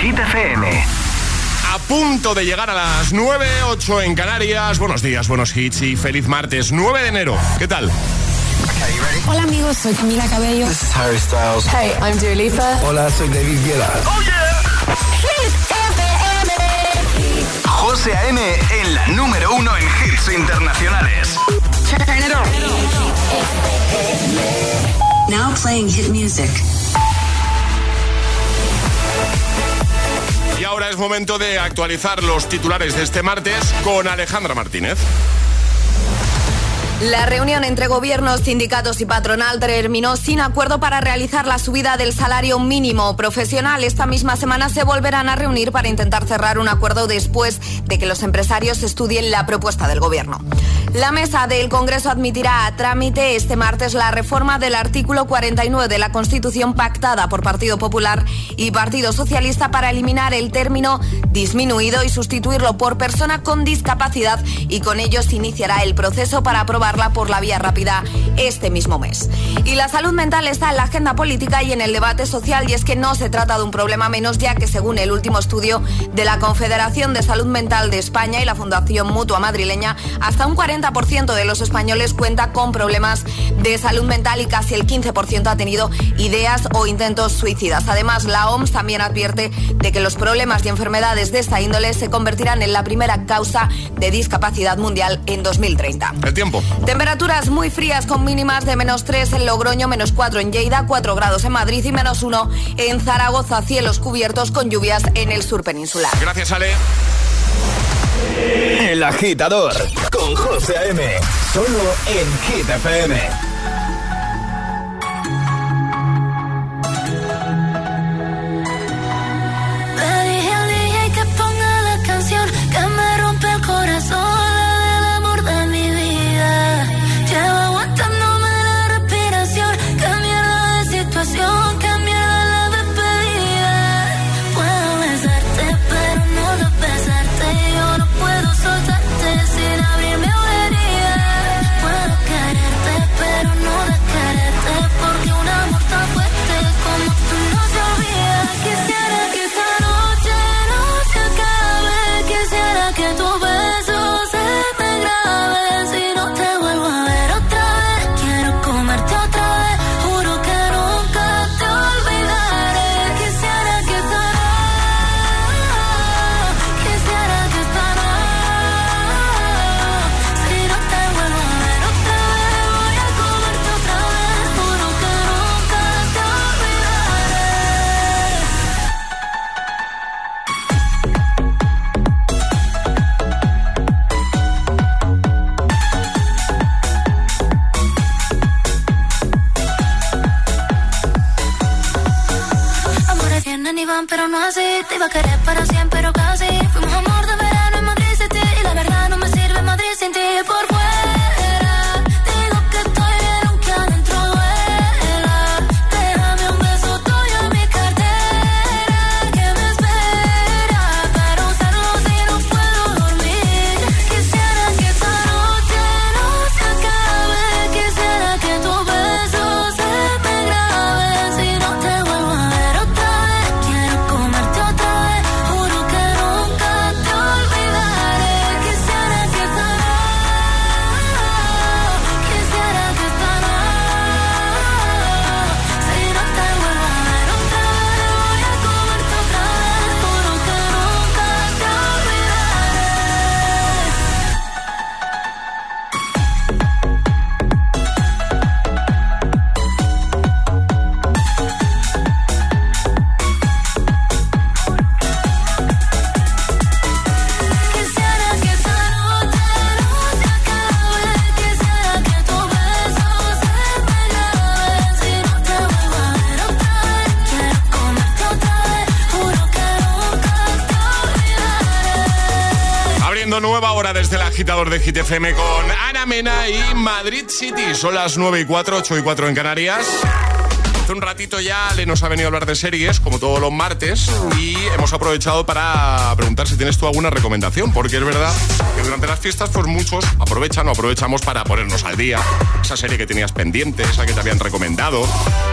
Hit FM. A punto de llegar a las 9, 8 en Canarias. Buenos días, buenos hits y feliz martes, 9 de enero. ¿Qué tal? Hola amigos, soy Camila Cabello. This is Harry Styles. Hey, I'm Dua Lipa. Hola, soy David Guetta. Oh yeah. Hit FM. José A.M. en la número uno en hits internacionales. Turn it on. Now playing hit music. Ahora es momento de actualizar los titulares de este martes con Alejandra Martínez. La reunión entre gobiernos, sindicatos y patronal terminó sin acuerdo para realizar la subida del salario mínimo profesional. Esta misma semana se volverán a reunir para intentar cerrar un acuerdo después de que los empresarios estudien la propuesta del gobierno. La mesa del Congreso admitirá a trámite este martes la reforma del artículo 49 de la Constitución pactada por Partido Popular y Partido Socialista para eliminar el término disminuido y sustituirlo por persona con discapacidad y con ello se iniciará el proceso para aprobarla por la vía rápida este mismo mes. Y la salud mental está en la agenda política y en el debate social y es que no se trata de un problema menos ya que según el último estudio de la Confederación de Salud Mental de España y la Fundación Mutua Madrileña, hasta un 40% de los españoles cuenta con problemas de salud mental y casi el 15% ha tenido ideas o intentos suicidas. Además, la OMS también advierte de que los problemas y enfermedades de esta índole se convertirán en la primera causa de discapacidad mundial en 2030. El tiempo. Temperaturas muy frías con mínimas de menos 3 en Logroño, menos 4 en Lleida, 4 grados en Madrid y menos 1 en Zaragoza, cielos cubiertos con lluvias en el sur peninsular. Gracias, Ale. El agitador con José A.M. Solo en Hit FM. De Hit FM con Ana Mena y Madrid City. Son las 9 y 4, 8 y 4 en Canarias. Hace un ratito ya le nos ha venido a hablar de series, como todos los martes, y hemos aprovechado para preguntar si tienes tú alguna recomendación, porque es verdad que durante las fiestas, pues muchos aprovechan o aprovechamos para ponernos al día. Esa serie que tenías pendiente, esa que te habían recomendado.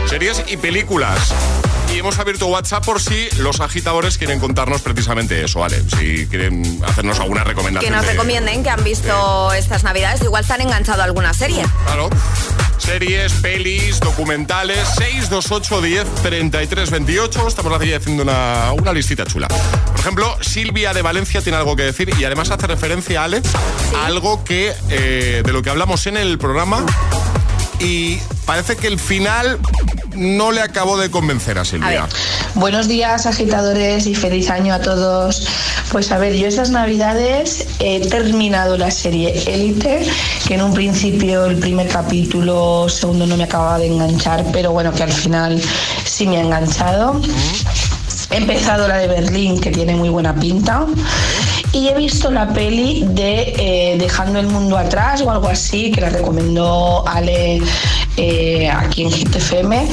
Series y películas. Y hemos abierto WhatsApp por si los agitadores quieren contarnos precisamente eso, ¿vale? Si quieren hacernos alguna recomendación. Que nos de- recomienden que han visto estas navidades. Igual están enganchado a alguna serie. Claro. Series, pelis, documentales, 628 10 33 28. Estamos aquí haciendo una, una listita chula. Por ejemplo, Silvia de Valencia tiene algo que decir y además hace referencia, Ale, a algo que eh, de lo que hablamos en el programa. Y parece que el final no le acabó de convencer a Silvia. A. Buenos días, agitadores, y feliz año a todos. Pues a ver, yo estas navidades he terminado la serie Élite, que en un principio el primer capítulo, segundo no me acababa de enganchar, pero bueno, que al final sí me ha enganchado. He empezado la de Berlín, que tiene muy buena pinta. Y he visto la peli de eh, Dejando el mundo atrás o algo así, que la recomendó Ale eh, aquí en Hit FM.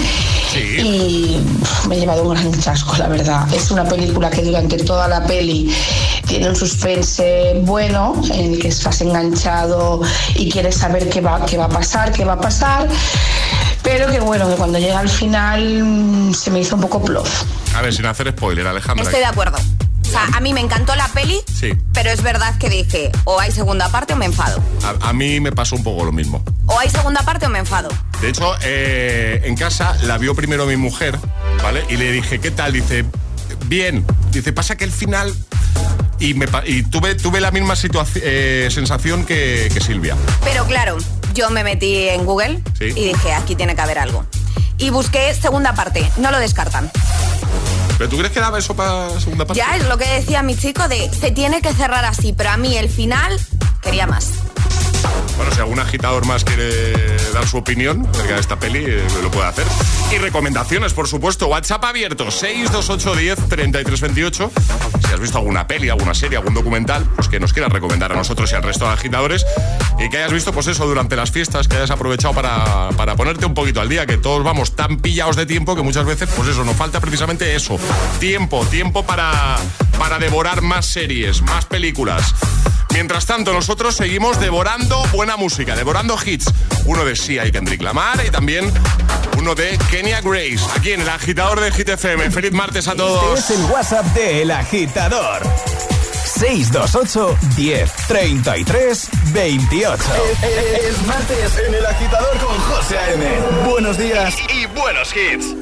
Sí. Y me he llevado un gran chasco, la verdad. Es una película que durante toda la peli tiene un suspense bueno, en el que estás enganchado y quieres saber qué va, qué va a pasar, qué va a pasar. Pero que bueno, que cuando llega al final mm, se me hizo un poco plof. A ver, sin hacer spoiler, Alejandra. Estoy de acuerdo. Sea, a mí me encantó la peli, Sí. pero es verdad que dije, o hay segunda parte o me enfado. A, a mí me pasó un poco lo mismo. O hay segunda parte o me enfado. De hecho, eh, en casa la vio primero mi mujer, ¿vale? Y le dije, ¿qué tal? Dice, bien. Dice, pasa que el final... Y, me, y tuve, tuve la misma eh, sensación que, que Silvia. Pero claro, yo me metí en Google Sí. y dije, aquí tiene que haber algo. Y busqué segunda parte, no lo descartan. ¿Pero tú crees que daba eso para segunda parte? Ya es lo que decía mi chico de, se tiene que cerrar así, pero a mí el final quería más. Bueno, si algún agitador más quiere dar su opinión acerca de esta peli, eh, lo puede hacer. Y recomendaciones, por supuesto. WhatsApp abierto, 628 10 33 28. Si has visto alguna peli, alguna serie, algún documental, pues que nos quieras recomendar a nosotros y al resto de agitadores. Y que hayas visto, pues eso, durante las fiestas, que hayas aprovechado para, para ponerte un poquito al día, que todos vamos tan pillados de tiempo que muchas veces, pues eso, nos falta precisamente eso. Tiempo, tiempo para, para devorar más series, más películas. Mientras tanto, nosotros seguimos devorando buena música, devorando hits. Uno de Sia y Kendrick Lamar y también uno de Kenya Grace, aquí en el agitador de Hit FM. Feliz martes a todos. Este es el WhatsApp de El Agitador. 628 10 33 28. Es, martes en El Agitador con José A.M. Buenos días y buenos hits.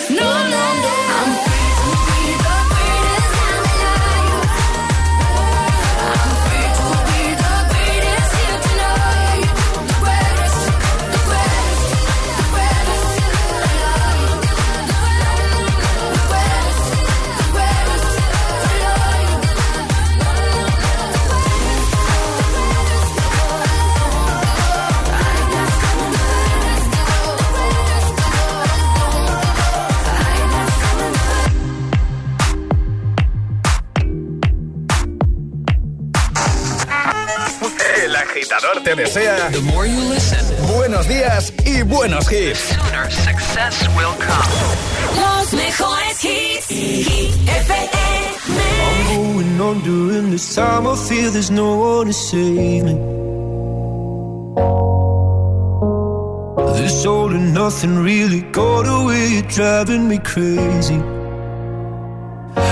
Agitador te desea buenos días y buenos hits. Los mejores hits. I'm going on during this time. I feel there's no one to save me. This all and nothing really got away, driving me crazy.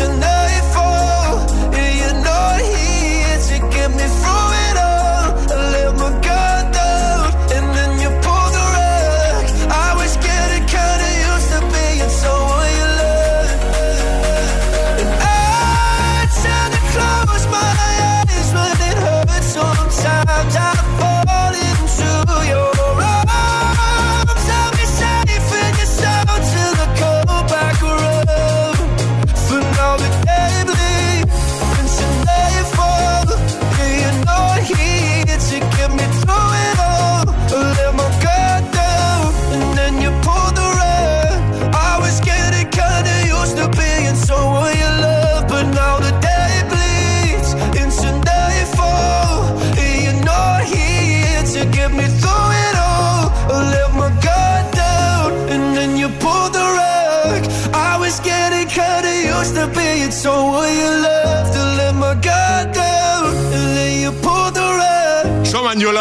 emotional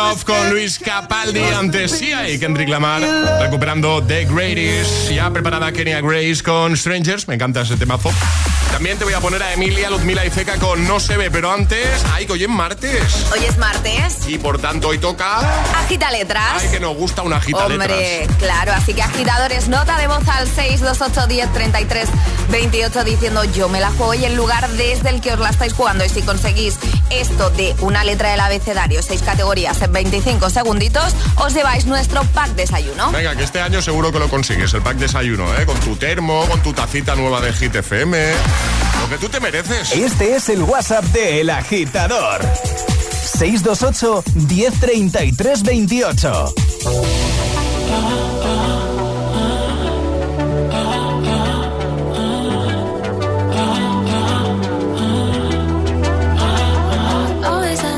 Love con Luis Capaldi antes Sia y Kendrick Lamar recuperando The Greatest. Ya preparada Kenya Grace con Strangers, me encanta ese temazo. También te voy a poner a Emilia, Luzmila y Zeca con No se ve, pero antes, ay, que hoy es martes. Hoy es martes. Y por tanto hoy toca... Agita letras. Ay, que nos gusta una agita Hombre, letras. claro, así que agitadores, nota de voz al 628 10 33 28 diciendo yo me la juego y el lugar desde el que os la estáis jugando. Y si conseguís esto de una letra del abecedario, seis categorías en 25 segunditos, os lleváis nuestro pack desayuno. Venga, que este año seguro que lo consigues, el pack desayuno, ¿eh? Con tu termo, con tu tacita nueva de Hit FM. Lo que tú te mereces. Este es el WhatsApp de El Agitador. 628 1033 28. Always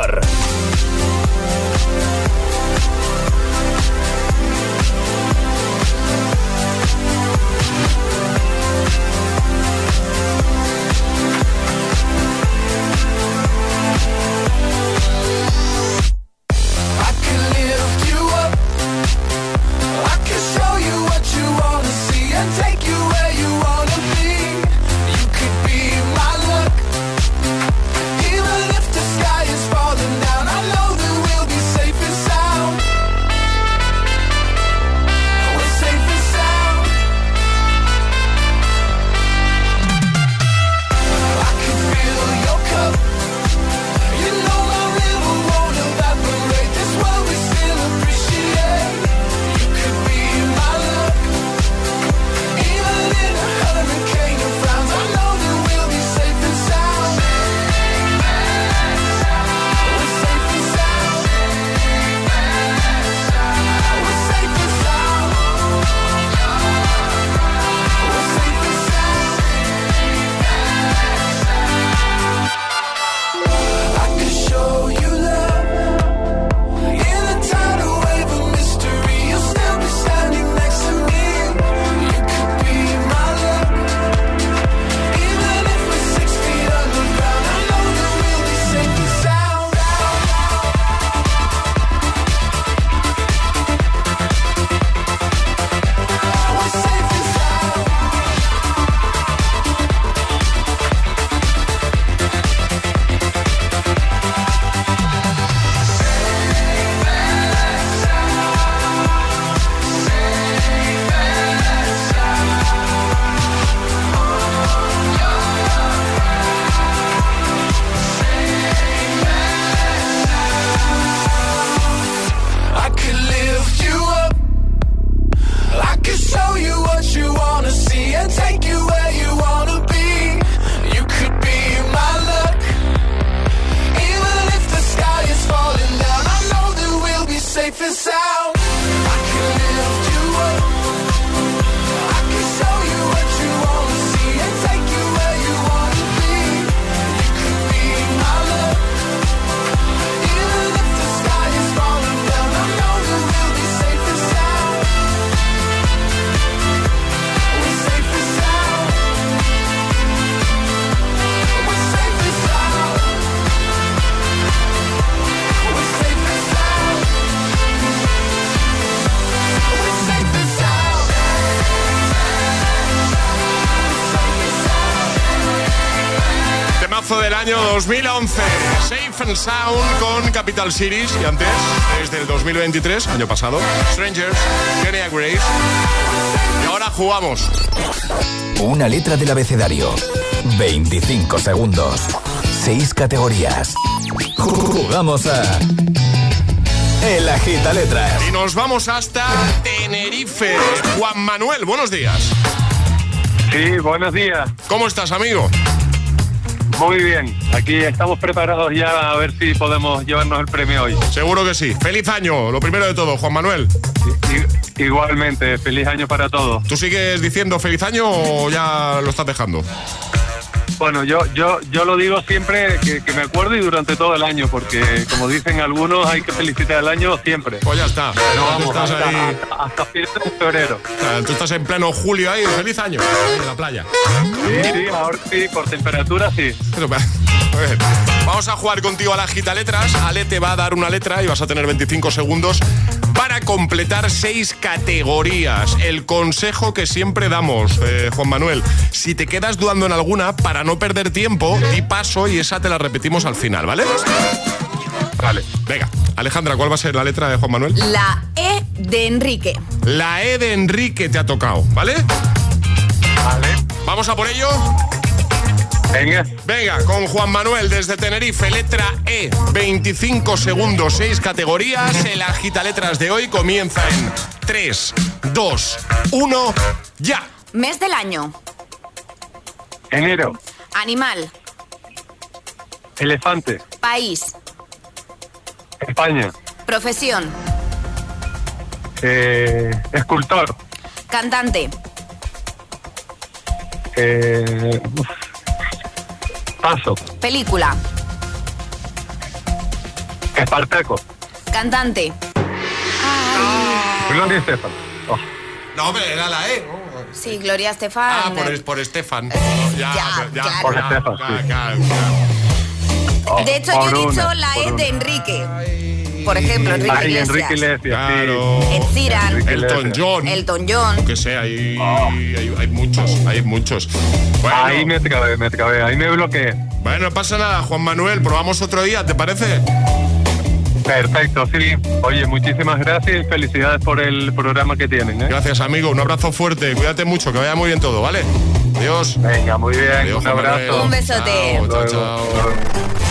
Año 2011. Safe and Sound con Capital Cities y antes, desde el 2023, año pasado, Strangers, Kenya Grace. Y ahora jugamos. Una letra del abecedario. 25 segundos. 6 categorías. Jugamos a. El Agita Letras. Y nos vamos hasta Tenerife. Juan Manuel, buenos días. Sí, buenos días. ¿Cómo estás, amigo? Muy bien, aquí estamos preparados ya a ver si podemos llevarnos el premio hoy. Seguro que sí. Feliz año, lo primero de todo, Juan Manuel. I- igualmente, feliz año para todos. ¿Tú sigues diciendo feliz año o ya lo estás dejando? Bueno, yo, yo, yo lo digo siempre que, que me acuerdo y durante todo el año, porque como dicen algunos, hay que felicitar el año siempre. Pues ya está. No, vamos, estás hasta, ahí. hasta, hasta finales de febrero. Tú estás en pleno julio ahí, feliz año, en la playa. Sí, sí, ahora sí, por temperatura sí. Vamos a jugar contigo a la gita letras. Ale te va a dar una letra y vas a tener 25 segundos para completar seis categorías. El consejo que siempre damos, eh, Juan Manuel, si te quedas dudando en alguna, para no perder tiempo, di paso y esa te la repetimos al final, ¿vale? Vale. Venga, Alejandra, ¿cuál va a ser la letra de Juan Manuel? La E de Enrique. La E de Enrique te ha tocado, ¿vale? Vale. ¿Vamos a por ello? Venga. Venga, con Juan Manuel desde Tenerife, letra E, 25 segundos, 6 categorías. El agita letras de hoy comienza en 3, 2, 1, ya. Mes del año. Enero. Animal. Elefante. País. España. Profesión. Eh, escultor. Cantante. Eh, uf. Paso. Película. Espartaco. Cantante. Gloria Estefan. Oh. No, hombre, era la E. Sí, Gloria Estefan. Ah, por, por Estefan. Ya, Ya, ya, claro. Por ya, Estefan, ya, sí. ya, ya. De hecho, Por yo he dicho una, la E de una. Enrique. Por ejemplo, Enrique Ay, Iglesias. Enrique Iglesias. Claro. Ed Sheeran. Enrique Elton. John. Elton John. Que sé, hay, hay, hay muchos, hay muchos. Bueno, Ahí me trabé, me trabé, ahí me bloqueé. bueno, no pasa nada, Juan Manuel, probamos otro día, ¿te parece? Perfecto, sí. Oye, muchísimas gracias y felicidades por el programa que tienen. ¿eh? Gracias, amigo, un abrazo fuerte, cuídate mucho, que vaya muy bien todo, ¿vale? Adiós. Venga, muy bien. Adiós, un Manuel. abrazo. Un besote. Chao, chao, Luego. chao.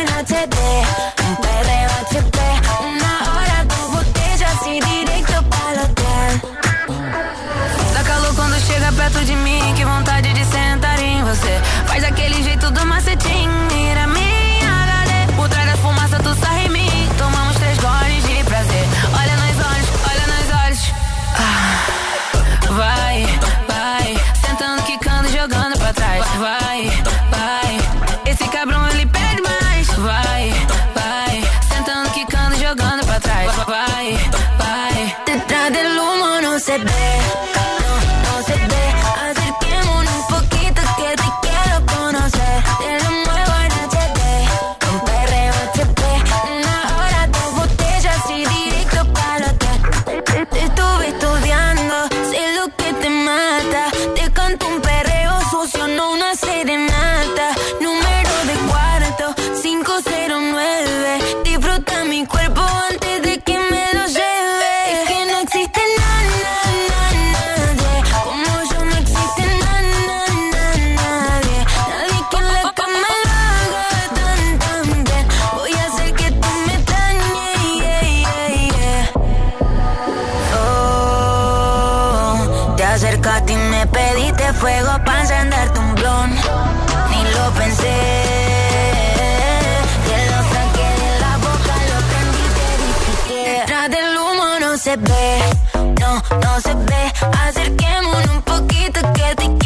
en Me pediste fuego para encenderte un blon. Ni lo pensé. Te lo saqué de la boca, lo prendí, te dije Detrás del humo no se ve, no, no se ve. Acerquémonos un poquito que te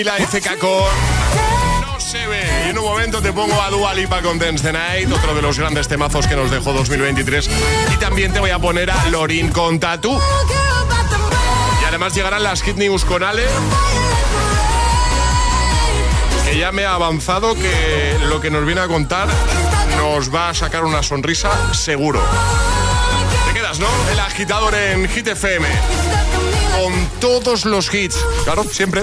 Y CK con No se ve. Y en un momento te pongo a Dua Lipa con Dance the Night, otro de los grandes temazos que nos dejó 2023. Y también te voy a poner a Lorin con Tatu. Y además llegarán las Hit News con Ale. Que ya me ha avanzado que lo que nos viene a contar nos va a sacar una sonrisa seguro. Te quedas, ¿no? El agitador en Hit FM. Con todos los hits. Claro, siempre.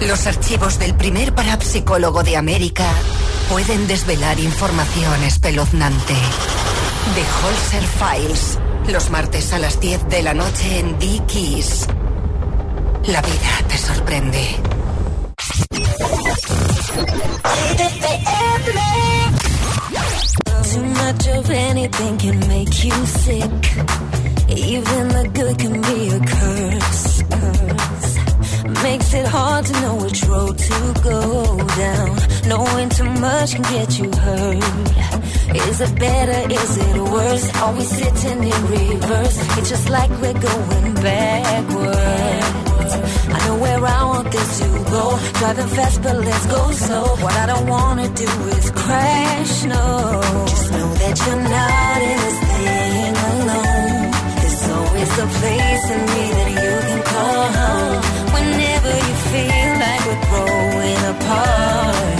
Los archivos del primer parapsicólogo de América pueden desvelar información espeluznante. The Holzer Files, los martes a las 10 de la noche en Dickies. La vida te sorprende. Much of anything can make you sick. Even the good can be a curse. Makes it hard to know which road to go down. Knowing too much can get you hurt. Is it better? Is it worse? Are we sitting in reverse? It's just like we're going backwards. I know where I want this to go. Driving fast, but let's go slow. What I don't wanna do is crash, no. Just know that you're not in this thing alone. There's always a place in me that you can call home. Whenever you feel like we're growing apart,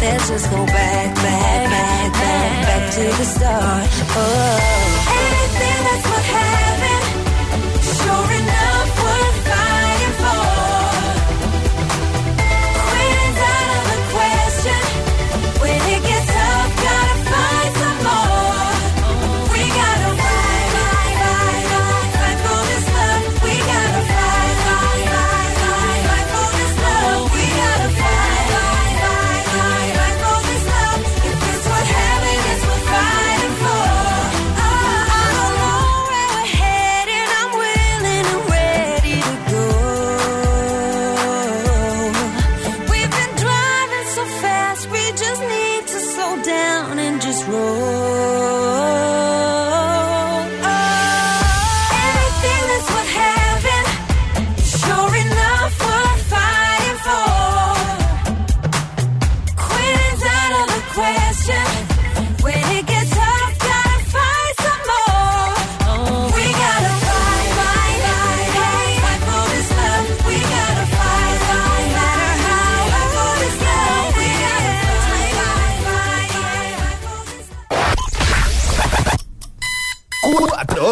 let's just go back, back, back, back, back to the start. Oh, anything that's worth having, sure enough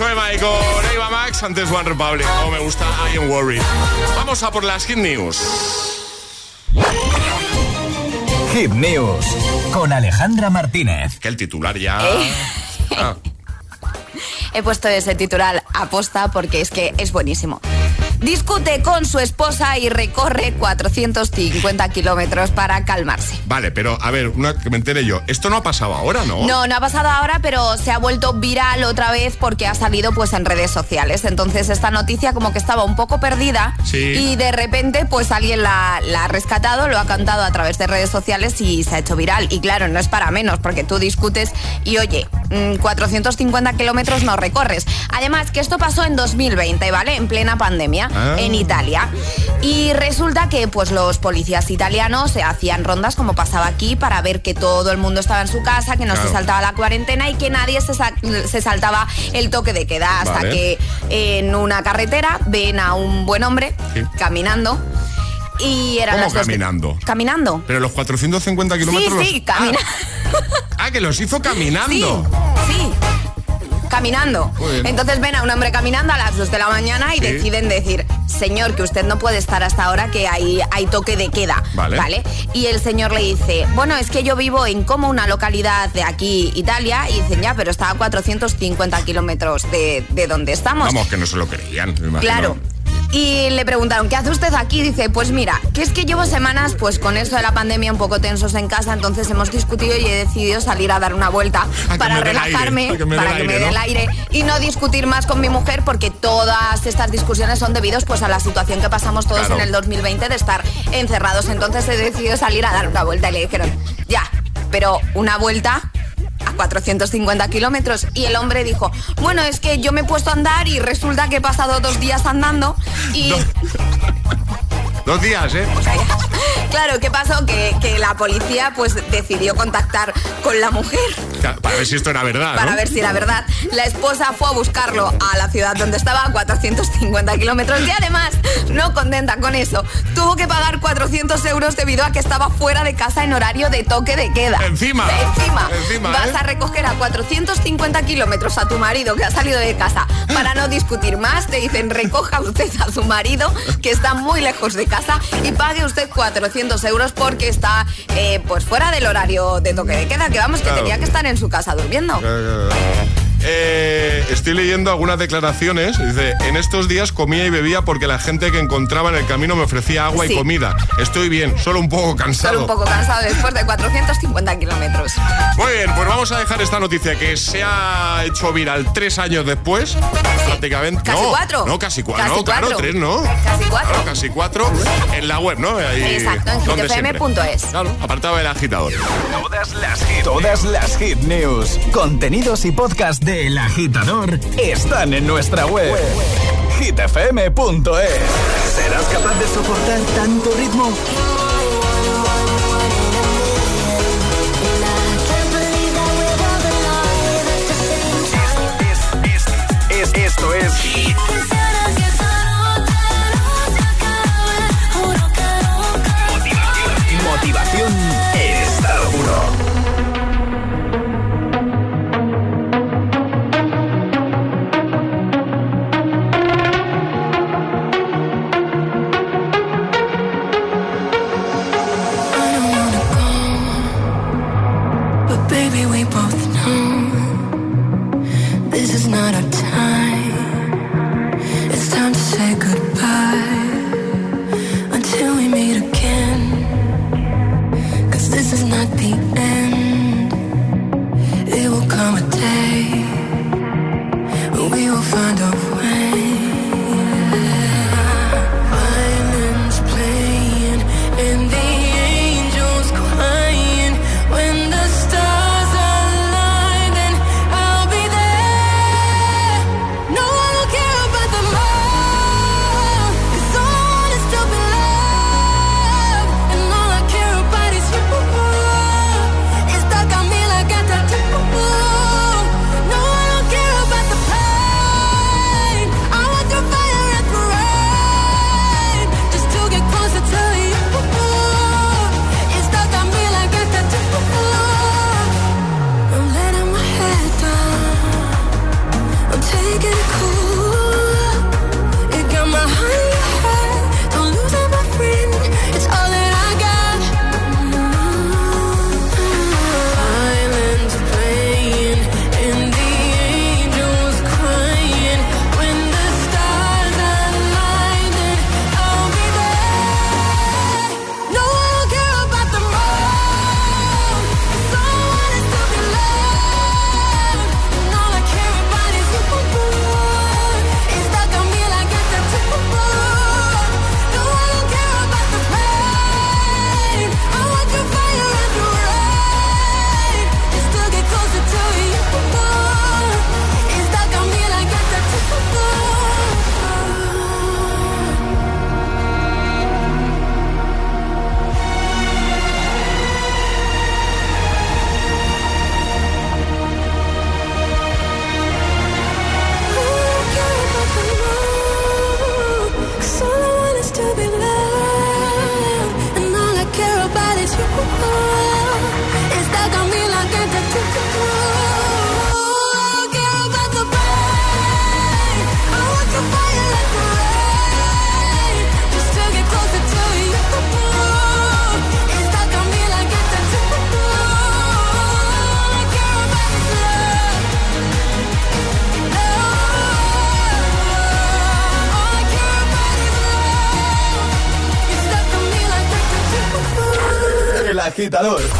Soy Mike con Eva Max, antes One Republic. Oh, me gusta I Am Worried. Vamos a por las Hit News. Hit News con Alejandra Martínez. Que el titular ya... Eh. Ah, He puesto ese titular aposta porque es que es buenísimo. Discute con su esposa y recorre 450 kilómetros para calmarse. vale, pero a ver, una que me entere yo. Esto no ha pasado ahora, ¿no? No, no ha pasado ahora, pero se ha vuelto viral otra vez porque ha salido pues en redes sociales. Entonces esta noticia como que estaba un poco perdida Sí. y de repente pues alguien la, la ha rescatado, lo ha cantado a través de redes sociales y se ha hecho viral. Y claro, no es para menos porque tú discutes y oye, mm, 450 kilómetros no recorres. Además que esto pasó en 2020, ¿vale? En plena pandemia, Ah. en Italia. Y resulta que pues los policías italianos se hacían rondas como pasaba aquí para ver que todo el mundo estaba en su casa, que no Claro. se saltaba la cuarentena y que nadie se, sa- se saltaba el toque de queda hasta Vale. que en una carretera ven a un buen hombre Sí. caminando y eran ¿Cómo caminando? Caminando. Pero los 450 Sí, kilómetros... sí, los- camina. Ah, que los hizo caminando. Sí. Caminando. Entonces ven a un hombre caminando a las 2 de la mañana y Sí. deciden decir, señor, que usted no puede estar hasta ahora que hay, hay toque de queda. Vale. Y el señor le dice, bueno, es que yo vivo en como una localidad de aquí, Italia, y dicen, ya, pero está a 450 kilómetros de, de donde estamos. Vamos, que no se lo creían, me. Claro. Y le preguntaron, ¿qué hace usted aquí? Dice, pues mira, que es que llevo semanas pues con esto de la pandemia un poco tensos en casa, entonces hemos discutido y he decidido salir a dar una vuelta A para aire, relajarme, que me para que me dé el aire y no discutir más con mi mujer porque todas estas discusiones son debidos pues a la situación que pasamos todos Claro. en el 2020 de estar encerrados. Entonces he decidido salir a dar una vuelta y le dijeron, ya, pero una vuelta 450 kilómetros. Y el hombre dijo, bueno, es que yo me he puesto a andar y resulta que he pasado dos días andando y... Dos días, ¿eh? Claro, ¿qué pasó? Que, que la policía pues decidió contactar con la mujer Para ver si esto era verdad. para ¿no? ver si era verdad. La esposa fue a buscarlo a la ciudad donde estaba, a 450 kilómetros, y además, no contenta con eso, tuvo que pagar 400 euros debido a que estaba fuera de casa en horario de toque de queda. Encima. Encima. Encima, Vas ¿eh? a recoger a 450 kilómetros a tu marido que ha salido de casa para no discutir más. Te dicen, recoja usted a su marido que está muy lejos de casa y pague usted 400 euros porque está eh, pues fuera del horario de toque de queda, que vamos, que Claro. tenía que estar en su casa durmiendo. Eh, estoy leyendo algunas declaraciones. Dice, en estos días comía y bebía porque la gente que encontraba en el camino me ofrecía agua Sí. y comida. Estoy bien, solo un poco cansado. Solo un poco cansado después de 450 kilómetros. Muy bien, pues vamos a dejar esta noticia que se ha hecho viral tres años después. Prácticamente. Casi no, cuatro. No, casi cuatro. Casi no, claro, cuatro. tres, ¿no? Casi cuatro. Claro, casi cuatro. En la web, ¿no? Ahí, Exacto, en siempre. Claro, apartado del agitador. Todas las hit, todas las hit news, contenidos y podcast del agitador están en nuestra web. hitfm.es. ¿Serás capaz de soportar tanto ritmo? Es, esto es agitador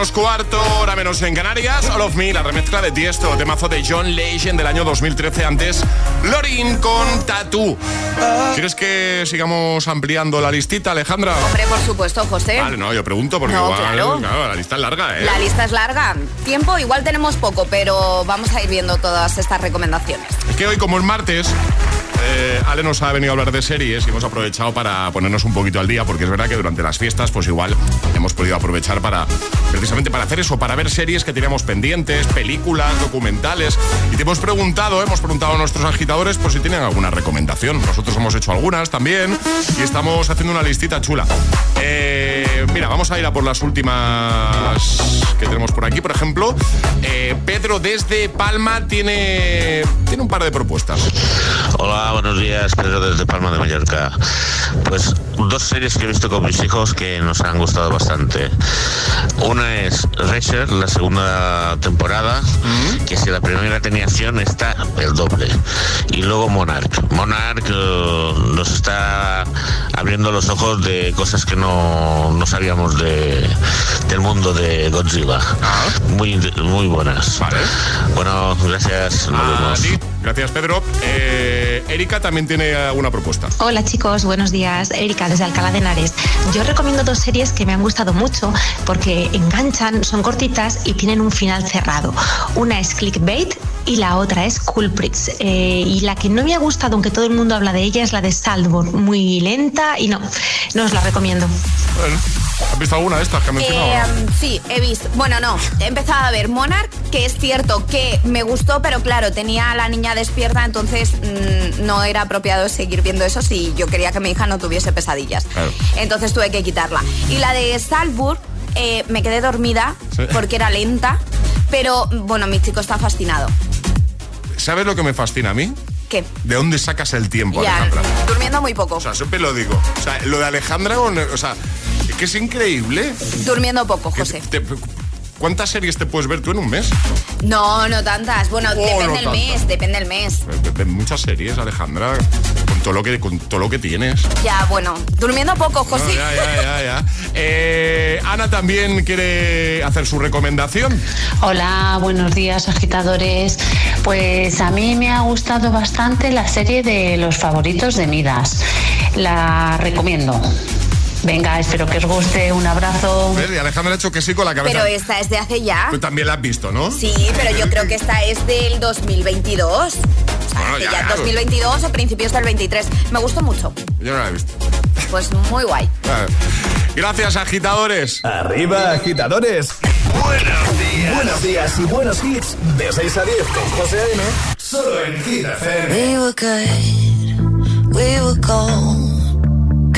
menos cuarto, hora menos en Canarias. All of Me, la remezcla de Tiesto, temazo de John Legend del año 2013. Antes, Lorin con Tattoo. ¿Quieres que sigamos ampliando la listita, Alejandra? Hombre, por supuesto, José. Vale, no, yo pregunto porque No, igual, claro. claro, la lista es larga, ¿eh? La lista es larga. Tiempo igual tenemos poco, pero vamos a ir viendo todas estas recomendaciones. Es que hoy, como es martes, eh, Ale nos ha venido a hablar de series y hemos aprovechado para ponernos un poquito al día, porque es verdad que durante las fiestas, pues igual hemos podido aprovechar para, precisamente para hacer eso, para ver series que teníamos pendientes, películas, documentales. Y te hemos preguntado, hemos preguntado a nuestros agitadores, por si tienen alguna recomendación. Nosotros hemos hecho algunas también y estamos haciendo una listita chula. Eh, mira, vamos a ir a por las últimas que tenemos por aquí. Por ejemplo, eh, Pedro desde Palma tiene, tiene un par de propuestas. Hola, buenos días, Pedro desde Palma de Mallorca. Pues dos series que he visto con mis hijos que nos han gustado bastante. Una es Racer, la segunda temporada, que si la primera tenía acción está el doble. Y luego Monarch. Monarch eh, nos está abriendo los ojos de cosas que no, no sabíamos de, del mundo de Godzilla. Muy, muy buenas. Bueno, gracias. Nos A vemos. ti. Gracias, Pedro. Eh, Erika también tiene alguna propuesta. Hola chicos, buenos días. Erika desde Alcalá de Henares. Yo recomiendo dos series que me han gustado mucho porque enganchan, son cortitas y tienen un final cerrado. Una es Clickbait y la otra es Culprits. Eh, y la que no me ha gustado, aunque todo el mundo habla de ella, es la de Saltburn. Muy lenta y no, no os la recomiendo. Bueno, ¿Has visto alguna de estas que ha mencionado? Eh, sí, he visto. Bueno, no. He empezado a ver Monarch, que es cierto que me gustó, pero claro, tenía a la niña despierta, entonces mm, no era apropiado seguir viendo eso si yo quería que mi hija no tuviese pesadillas. Claro. Entonces tuve que quitarla. Y la de Salzburg, eh, me quedé dormida Sí. porque era lenta, pero bueno, mi chico está fascinado. ¿Sabes lo que me fascina a mí? ¿Qué? ¿De dónde sacas el tiempo, Ya, Alejandra? durmiendo muy poco. O sea, siempre lo digo. O sea, lo de Alejandra, o sea, es que es increíble. Durmiendo poco, José. Te- ¿Cuántas series te puedes ver tú en un mes? No, no tantas. Bueno, Oh, depende no del tantas. mes, depende del mes. Ves muchas series, Alejandra, con todo lo que, con todo lo que tienes. Ya, bueno, durmiendo poco, José. No, ya, ya, ya, ya. Eh, Ana también quiere hacer su recomendación. Hola, buenos días agitadores. Pues a mí me ha gustado bastante la serie de los favoritos de Midas. La recomiendo. Venga, espero que os guste. Un abrazo. ¿Ves? Y Alejandra ha hecho que sí con la cabeza. Pero esta es de hace ya. Tú también la has visto, ¿no? Sí, pero yo creo que esta es del 2022. O sea, Bueno, que ya, ya ya. 2022 o principios del 23. Me gustó mucho. Yo no la he visto. Pues muy guay. Gracias, agitadores. Arriba, agitadores. Buenos días. Buenos días y buenos hits. De 6 a 10 con José A.M. Solo en Hit FM. We were good, we were.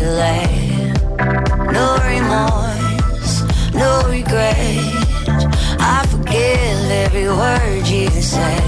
laid. No remorse, no regret. I forgive every word you say.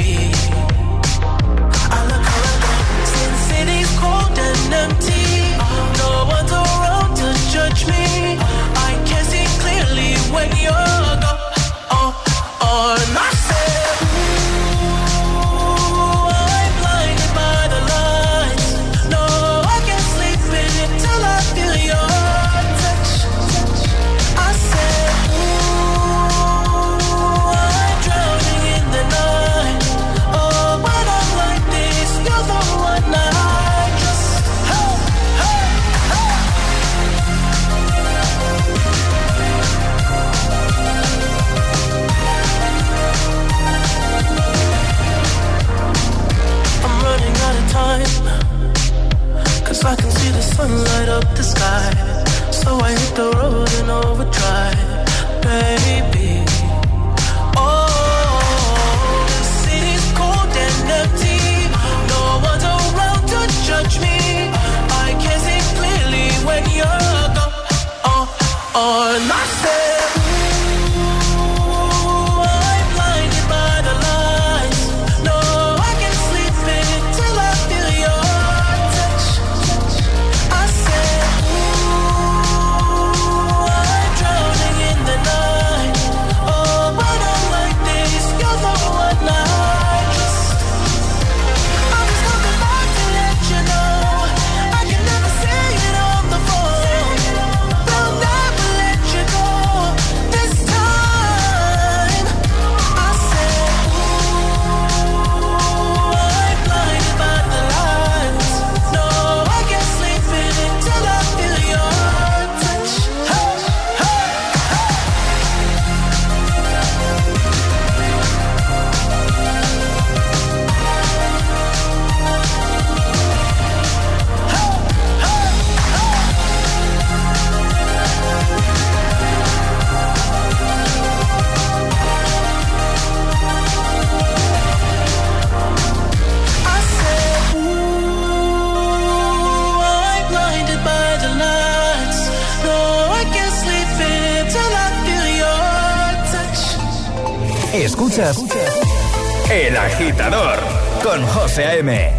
El agitador con José A.M.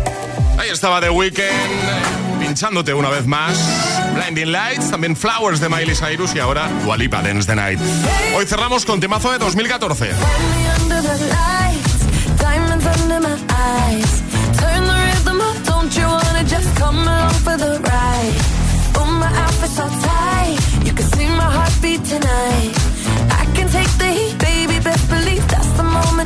Ahí estaba The Weeknd pinchándote una vez más. Blinding Lights, también Flowers de Miley Cyrus y ahora Walipa Dance the Night. Hoy cerramos con temazo de 2014.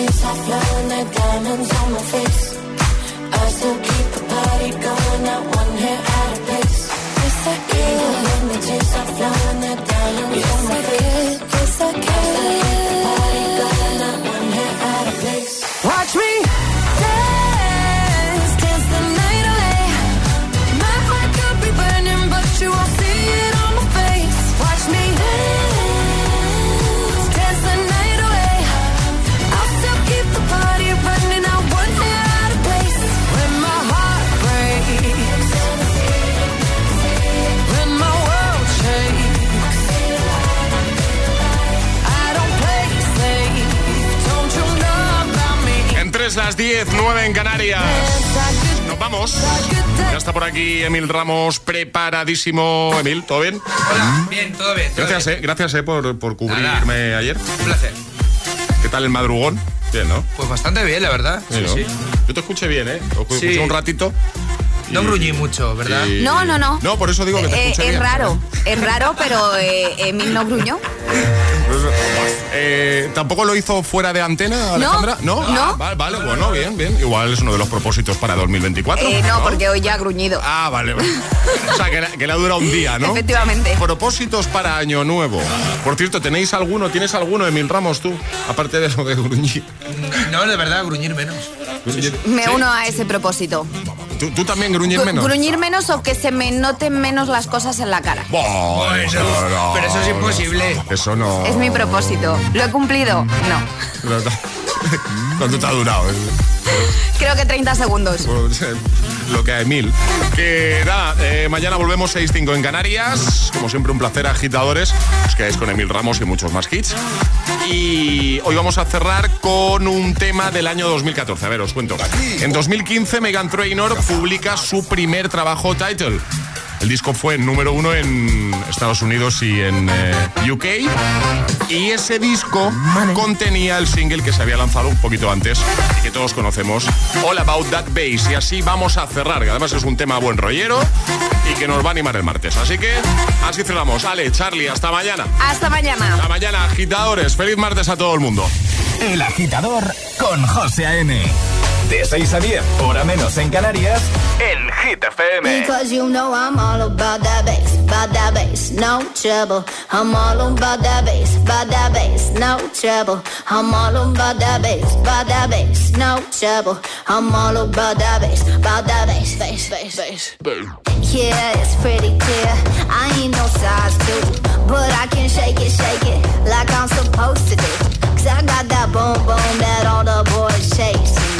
the tears are flowing like diamonds on my face, I still keep the party going. Not one hair out of place. Yes, I can. Even when the tears are flowing like diamonds on my face, Can. yes, I can. Las 10, 9 en Canarias. Nos vamos. Ya está por aquí Emil Ramos, preparadísimo. Emil, ¿todo bien? Hola, bien, todo bien. todo Gracias, bien. eh, gracias eh, por, por cubrirme ayer. Un placer. ¿Qué tal el madrugón? Bien, ¿no? Pues bastante bien, la verdad. Sí, ¿no? Yo te escuché bien, ¿eh? Lo escuché Sí. un ratito. No gruñí mucho, ¿verdad? y- No, no, no. No, por eso digo que te Eh, escuché es bien. raro, es raro, pero eh, Emil no gruñó. Eh, ¿Tampoco lo hizo fuera de antena, No, Alejandra? No. no. Ah, vale, vale, bueno, bien, bien. Igual es uno de los propósitos para 2024. Eh, no, porque hoy ya ha gruñido. Ah, vale. vale. o sea, que, le- que le ha durado un día, ¿no? Efectivamente. Propósitos para Año Nuevo. Por cierto, ¿tenéis alguno? ¿Tienes alguno, Emil Ramos, tú? Aparte de eso de gruñir. No, de verdad, gruñir menos. Me uno a ese propósito. ¿Tú, tú también gruñir Gru- menos? Gruñir menos o que se me noten menos las cosas en la cara. Bueno, no. pero eso es imposible. Eso no. Es mi propósito. ¿Lo he cumplido? No. ¿Cuánto te ha durado? Creo que 30 segundos. Lo que a Emil. Que nada, eh, mañana volvemos 6-5 en Canarias. Como siempre, un placer, agitadores. Os quedáis con Emil Ramos y muchos más hits. Y hoy vamos a cerrar con un tema del año 2014. A ver, os cuento. En 2015, Megan Trainor publica su primer trabajo title. El disco fue número uno en Estados Unidos y en eh, UK. Y ese disco contenía el single que se había lanzado un poquito antes y que todos conocemos, All About That Bass. Y así vamos a cerrar, que además es un tema buen rollero y que nos va a animar el martes. Así que así cerramos. Ale, Charlie, hasta mañana. Hasta mañana. Hasta mañana, agitadores. Feliz martes a todo el mundo. El agitador con José A.M. De 6 a 10, hora menos en Canarias, en Hit FM. Because you know I'm all about that bass, about that bass, no trouble. I'm all about that bass, about that bass, no trouble. I'm all about that bass, about that bass, no trouble. I'm all about that bass, about that bass, bass, bass, bass. Yeah, it's pretty clear. I ain't no size two, but I can shake it, shake it like I'm supposed to do. Cause I got that boom boom that all the boys chase.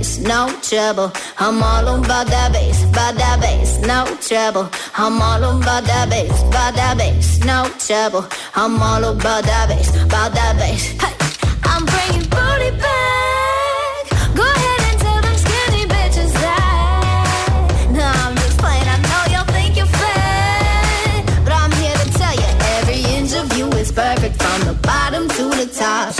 bass, no trouble. I'm all about that bass, about that bass, no trouble. I'm all about that bass, about that bass, no trouble. I'm all about that bass, about that bass. Hey, I'm bringing booty back. Go ahead and tell them skinny bitches that. I'm just playing. I know y'all think you're fat, but I'm here to tell you every inch of you is perfect from the bottom to the top.